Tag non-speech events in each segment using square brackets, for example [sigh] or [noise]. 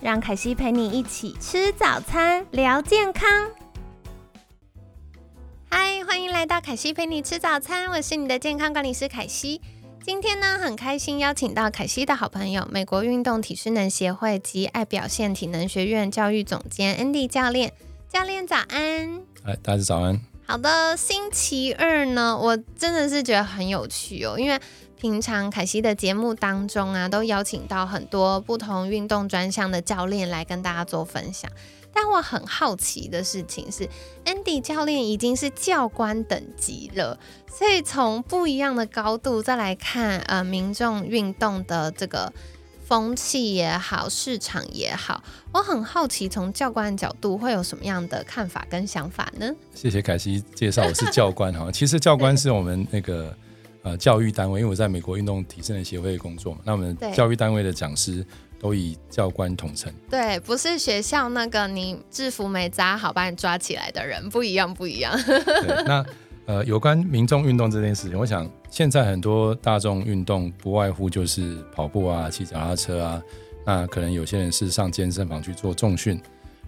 让凯西陪你一起吃早餐，聊健康。嗨，欢迎来到凯西陪你吃早餐，我是你的健康管理师凯西。今天呢，很开心邀请到凯西的好朋友，美国运动体适能协会及爱表现体能学院教育总监 Andy 教练。教练早安！哎，大家早安。好的，星期二呢，我真的是觉得很有趣哦，因为平常凯西的节目当中啊，都邀请到很多不同运动专项的教练来跟大家做分享。但我很好奇的事情是，Andy 教练已经是教官等级了，所以从不一样的高度再来看，呃，民众运动的这个风气也好，市场也好，我很好奇，从教官的角度会有什么样的看法跟想法呢？谢谢凯西介绍，我是教官哈，其实教官是我们那个呃教育单位，因为我在美国运动体适能协会工作嘛，那我们教育单位的讲师。都以教官统称，对，不是学校那个你制服没扎好把你抓起来的人，不一样，不一样。[laughs] 那呃，有关民众运动这件事情，我想现在很多大众运动不外乎就是跑步啊、骑脚踏车啊，那可能有些人是上健身房去做重训，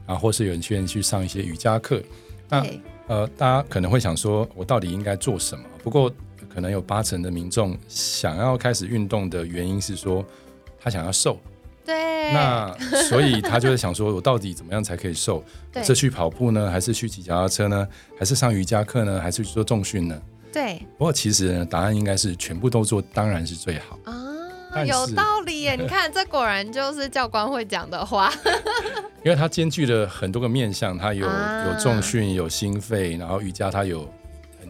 啊，或是有些人去上一些瑜伽课。那呃，大家可能会想说，我到底应该做什么？不过可能有八成的民众想要开始运动的原因是说，他想要瘦。对，那所以他就在想说，我到底怎么样才可以瘦？[laughs] 是去跑步呢，还是去骑脚踏车呢？还是上瑜伽课呢？还是去做重训呢？对。不过其实答案应该是全部都做，当然是最好啊。有道理耶！[laughs] 你看，这果然就是教官会讲的话。[laughs] 因为它兼具了很多个面向，它有有重训，有心肺，然后瑜伽它有很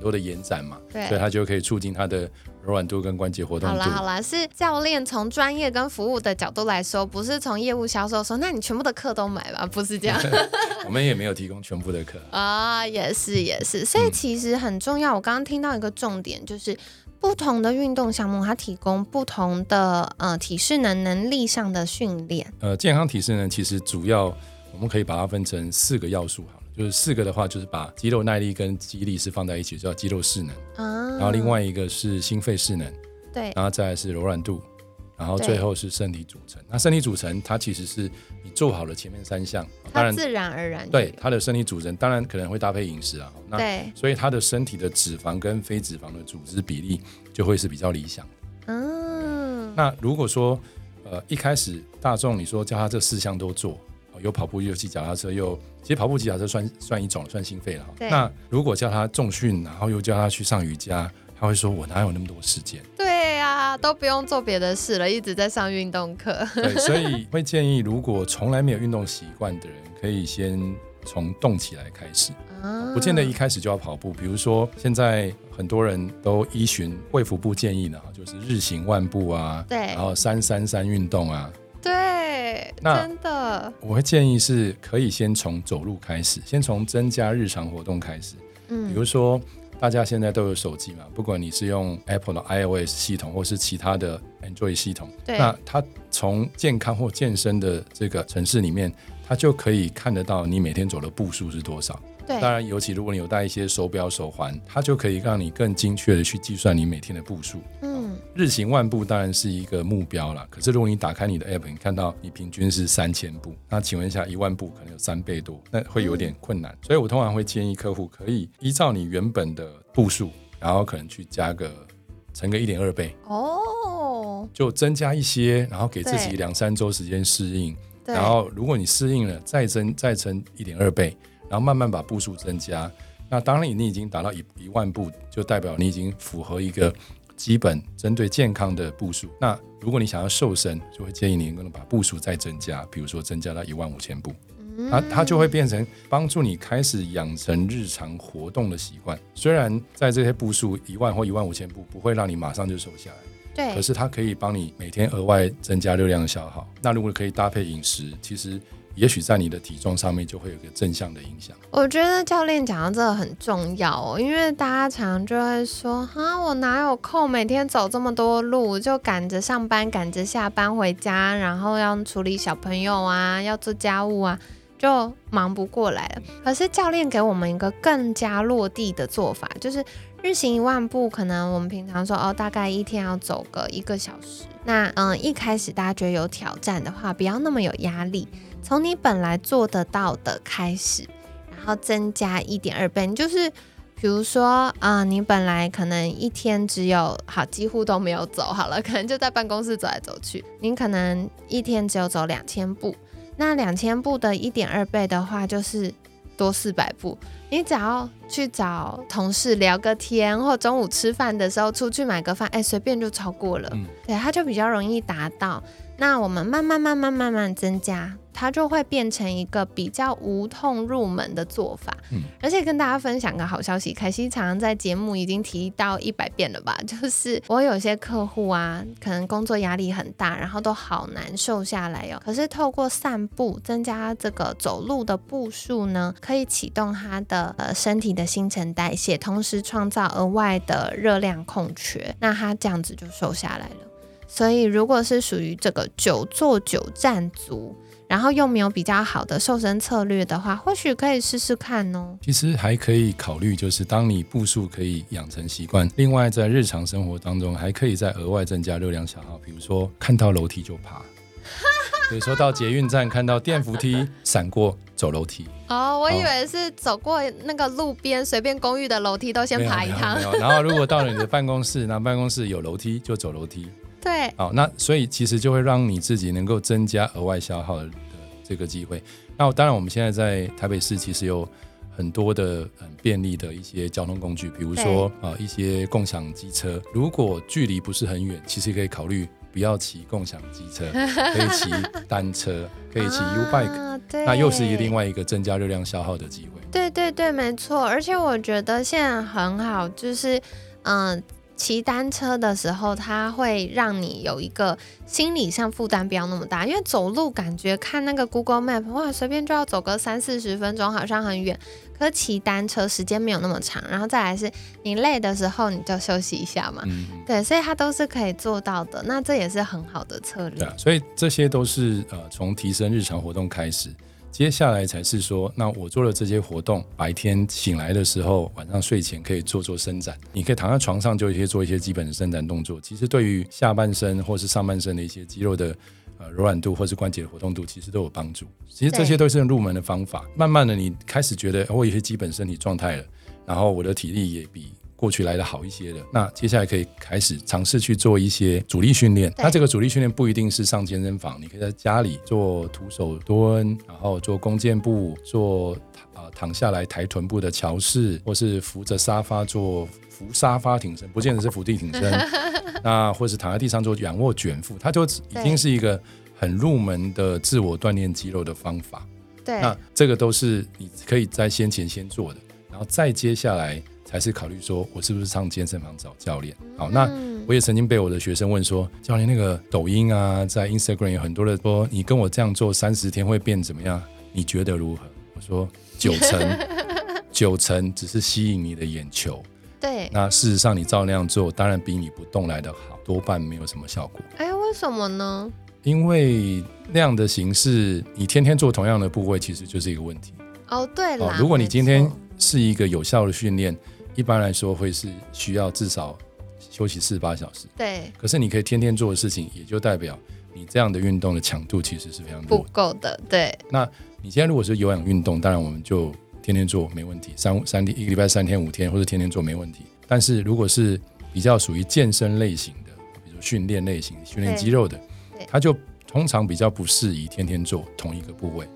多的延展嘛，对。所以它就可以促进它的。柔软度跟关节活动。好啦好啦，是教练从专业跟服务的角度来说，不是从业务销售说，那你全部的课都买吧，[laughs] 不是这样。[laughs] 我们也没有提供全部的课。啊，也是。也是，所以其实很重要。我刚刚听到一个重点，就是。不同的运动项目，它提供不同的呃体适能能力上的训练。呃，健康体适能其实主要我们可以把它分成四个要素哈。就是四个的话，就是把肌肉耐力跟肌力是放在一起，叫肌肉势能。啊。然后另外一个是心肺势能。对。然后再来是柔软度，然后最后是身体组成。那身体组成它其实是你做好了前面三项，当然自然而然。对它的身体组成，当然可能会搭配饮食啊。对。所以它的身体的脂肪跟非脂肪的组织比例就会是比较理想。嗯。那如果说呃一开始大众你说叫他这四项都做。有跑步，又骑脚踏车，又其实跑步、骑脚踏车算算一种，算心肺了。那如果叫他重训，然后又叫他去上瑜伽，他会说：“我哪有那么多时间？”对呀，都不用做别的事了，一直在上运动课。对，所以 [laughs] 会建议，如果从来没有运动习惯的人，可以先从动起来开始，不见得一开始就要跑步。比如说，现在很多人都依循卫福部建议呢，就是日行万步啊，对，然后三三三运动啊。对，真的，我会建议是可以先从走路开始，先从增加日常活动开始。嗯，比如说大家现在都有手机嘛，不管你是用 Apple 的 iOS 系统，或是其他的 Android 系统，那它从健康或健身的这个城市里面，它就可以看得到你每天走的步数是多少。对，当然，尤其如果你有带一些手表、手环，它就可以让你更精确的去计算你每天的步数。嗯，日行万步当然是一个目标了。可是如果你打开你的 App，你看到你平均是三千步，那请问一下，一万步可能有三倍多，那会有点困难。所以我通常会建议客户可以依照你原本的步数，然后可能去加个乘个一点二倍哦，就增加一些，然后给自己两三周时间适应。然后如果你适应了，再增再乘一点二倍。然后慢慢把步数增加，那当然你已经达到一一万步，就代表你已经符合一个基本针对健康的步数。那如果你想要瘦身，就会建议你能够把步数再增加，比如说增加到一万五千步，那它就会变成帮助你开始养成日常活动的习惯。虽然在这些步数一万或一万五千步不会让你马上就瘦下来，对，可是它可以帮你每天额外增加热量消耗。那如果可以搭配饮食，其实。也许在你的体重上面就会有个正向的影响。我觉得教练讲的这个很重要哦，因为大家常常就会说哈，我哪有空每天走这么多路，就赶着上班，赶着下班回家，然后要处理小朋友啊，要做家务啊，就忙不过来了。可是教练给我们一个更加落地的做法，就是日行一万步，可能我们平常说哦，大概一天要走个一个小时。那嗯，一开始大家觉得有挑战的话，不要那么有压力。从你本来做得到的开始，然后增加一点二倍。就是，比如说啊，你本来可能一天只有好几乎都没有走好了，可能就在办公室走来走去。你可能一天只有走两千步，那两千步的一点二倍的话，就是多四百步。你只要去找同事聊个天，或中午吃饭的时候出去买个饭，哎，随便就超过了。嗯，对，它就比较容易达到。那我们慢慢慢慢慢慢增加，它就会变成一个比较无痛入门的做法。嗯，而且跟大家分享个好消息，凯西常常在节目已经提到一百遍了吧？[laughs] 就是我有些客户啊，可能工作压力很大，然后都好难瘦下来哦。可是透过散步增加这个走路的步数呢，可以启动他的呃身体的新陈代谢，同时创造额外的热量空缺，那他这样子就瘦下来了。所以，如果是属于这个久坐久站族，然后又没有比较好的瘦身策略的话，或许可以试试看哦。其实还可以考虑，就是当你步数可以养成习惯，另外在日常生活当中还可以再额外增加热量消耗，比如说看到楼梯就爬，[laughs] 比如说到捷运站看到电扶梯闪过走楼梯。哦，我以为是走过那个路边随便公寓的楼梯都先爬一趟。然后如果到了你的办公室，那办公室有楼梯就走楼梯。对，好，那所以其实就会让你自己能够增加额外消耗的这个机会。那当然，我们现在在台北市其实有很多的很便利的一些交通工具，比如说啊一些共享机车。如果距离不是很远，其实可以考虑不要骑共享机车，[laughs] 可以骑单车，可以骑 U bike，那又是一另外一个增加热量消耗的机会。对对对，没错。而且我觉得现在很好，就是嗯。骑单车的时候，它会让你有一个心理上负担不要那么大，因为走路感觉看那个 Google Map，哇，随便就要走个三四十分钟，好像很远。可是骑单车时间没有那么长，然后再来是你累的时候你就休息一下嘛，对，所以它都是可以做到的。那这也是很好的策略。对啊，所以这些都是呃从提升日常活动开始。接下来才是说，那我做了这些活动，白天醒来的时候，晚上睡前可以做做伸展。你可以躺在床上，就一些做一些基本的伸展动作。其实对于下半身或是上半身的一些肌肉的呃柔软度或是关节的活动度，其实都有帮助。其实这些都是入门的方法。慢慢的，你开始觉得我有些基本身体状态了，然后我的体力也比。过去来的好一些的，那接下来可以开始尝试去做一些阻力训练。那这个阻力训练不一定是上健身房，你可以在家里做徒手蹲，然后做弓箭步，做啊躺下来抬臀部的桥式，或是扶着沙发做扶沙发挺身，不见得是伏地挺身。[laughs] 那或是躺在地上做仰卧卷腹，它就已经是一个很入门的自我锻炼肌肉的方法。对，那这个都是你可以在先前先做的，然后再接下来。才是考虑说，我是不是上健身房找教练？好，那我也曾经被我的学生问说，教练那个抖音啊，在 Instagram 有很多的说，你跟我这样做三十天会变怎么样？你觉得如何？我说九成，[laughs] 九成只是吸引你的眼球。对，那事实上你照那样做，当然比你不动来的好，多半没有什么效果。哎，为什么呢？因为那样的形式，你天天做同样的部位，其实就是一个问题。哦，对了，如果你今天是一个有效的训练。一般来说会是需要至少休息四八小时。对。可是你可以天天做的事情，也就代表你这样的运动的强度其实是非常不够的。对。那你现在如果是有氧运动，当然我们就天天做没问题，三三天一个礼拜三天五天或者天天做没问题。但是如果是比较属于健身类型的，比如训练类型训练肌肉的，它就通常比较不适宜天天做同一个部位。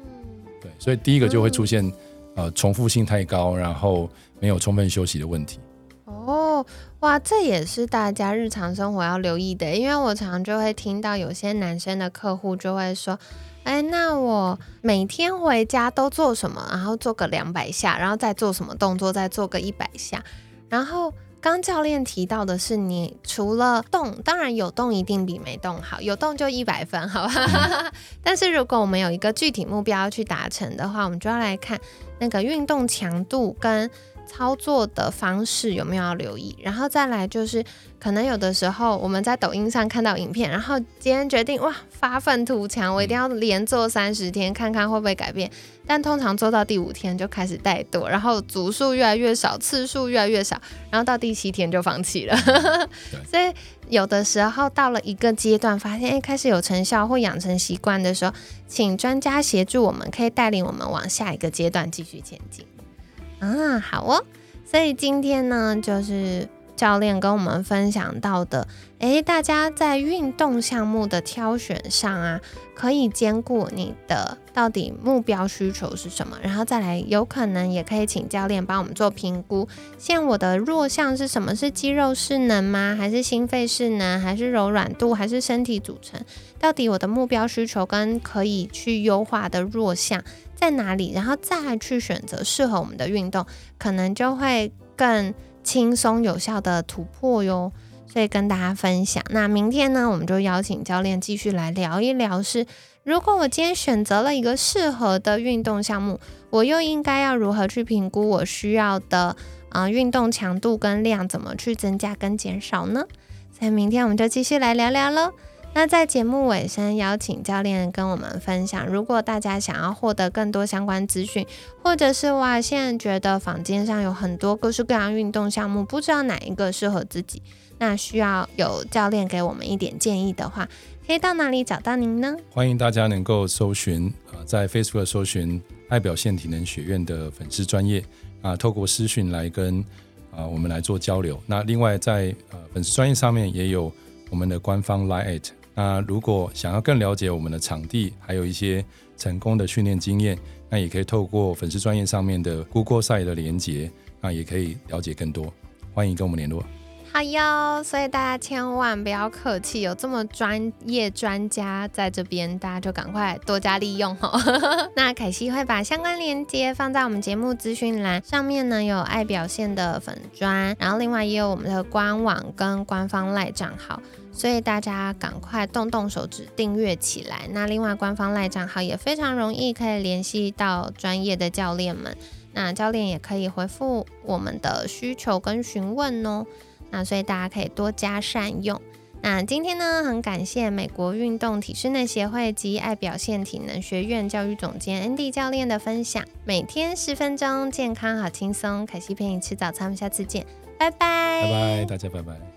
对。所以第一个就会出现呃重复性太高，然后。没有充分休息的问题哦，哇，这也是大家日常生活要留意的。因为我常常就会听到有些男生的客户就会说：“哎，那我每天回家都做什么？然后做个两百下，然后再做什么动作？再做个一百下。然后刚教练提到的是，你除了动，当然有动一定比没动好，有动就一百分，好吧？[laughs] 但是如果我们有一个具体目标去达成的话，我们就要来看那个运动强度跟。操作的方式有没有要留意？然后再来就是，可能有的时候我们在抖音上看到影片，然后今天决定哇发愤图强，我一定要连做三十天，看看会不会改变。但通常做到第五天就开始怠惰，然后组数越来越少，次数越来越少，然后到第七天就放弃了。[laughs] 所以有的时候到了一个阶段，发现哎开始有成效或养成习惯的时候，请专家协助我们，可以带领我们往下一个阶段继续前进。啊，好哦。所以今天呢，就是教练跟我们分享到的，诶，大家在运动项目的挑选上啊，可以兼顾你的到底目标需求是什么，然后再来，有可能也可以请教练帮我们做评估。像我的弱项是什么？是肌肉势能吗？还是心肺势能？还是柔软度？还是身体组成？到底我的目标需求跟可以去优化的弱项？在哪里，然后再去选择适合我们的运动，可能就会更轻松有效的突破哟。所以跟大家分享。那明天呢，我们就邀请教练继续来聊一聊，是如果我今天选择了一个适合的运动项目，我又应该要如何去评估我需要的啊运动强度跟量，怎么去增加跟减少呢？所以明天我们就继续来聊聊喽。那在节目尾声，邀请教练跟我们分享，如果大家想要获得更多相关资讯，或者是哇，现在觉得房间上有很多各式各样运动项目，不知道哪一个适合自己，那需要有教练给我们一点建议的话，可以到哪里找到您呢？欢迎大家能够搜寻啊，在 Facebook 搜寻爱表现体能学院的粉丝专业啊，透过私讯来跟啊我们来做交流。那另外在呃粉丝专业上面也有我们的官方 Line。那如果想要更了解我们的场地，还有一些成功的训练经验，那也可以透过粉丝专业上面的 Google 赛的连接，那也可以了解更多。欢迎跟我们联络。好哟，所以大家千万不要客气，有这么专业专家在这边，大家就赶快多加利用哈。[laughs] 那凯西会把相关链接放在我们节目资讯栏上面呢，有爱表现的粉砖，然后另外也有我们的官网跟官方赖账号。所以大家赶快动动手指订阅起来。那另外官方赖账号也非常容易可以联系到专业的教练们，那教练也可以回复我们的需求跟询问哦。那所以大家可以多加善用。那今天呢，很感谢美国运动体适能协会及爱表现体能学院教育总监 Andy 教练的分享。每天十分钟，健康好轻松。凯西陪你吃早餐，下次见，拜拜。拜拜，大家拜拜。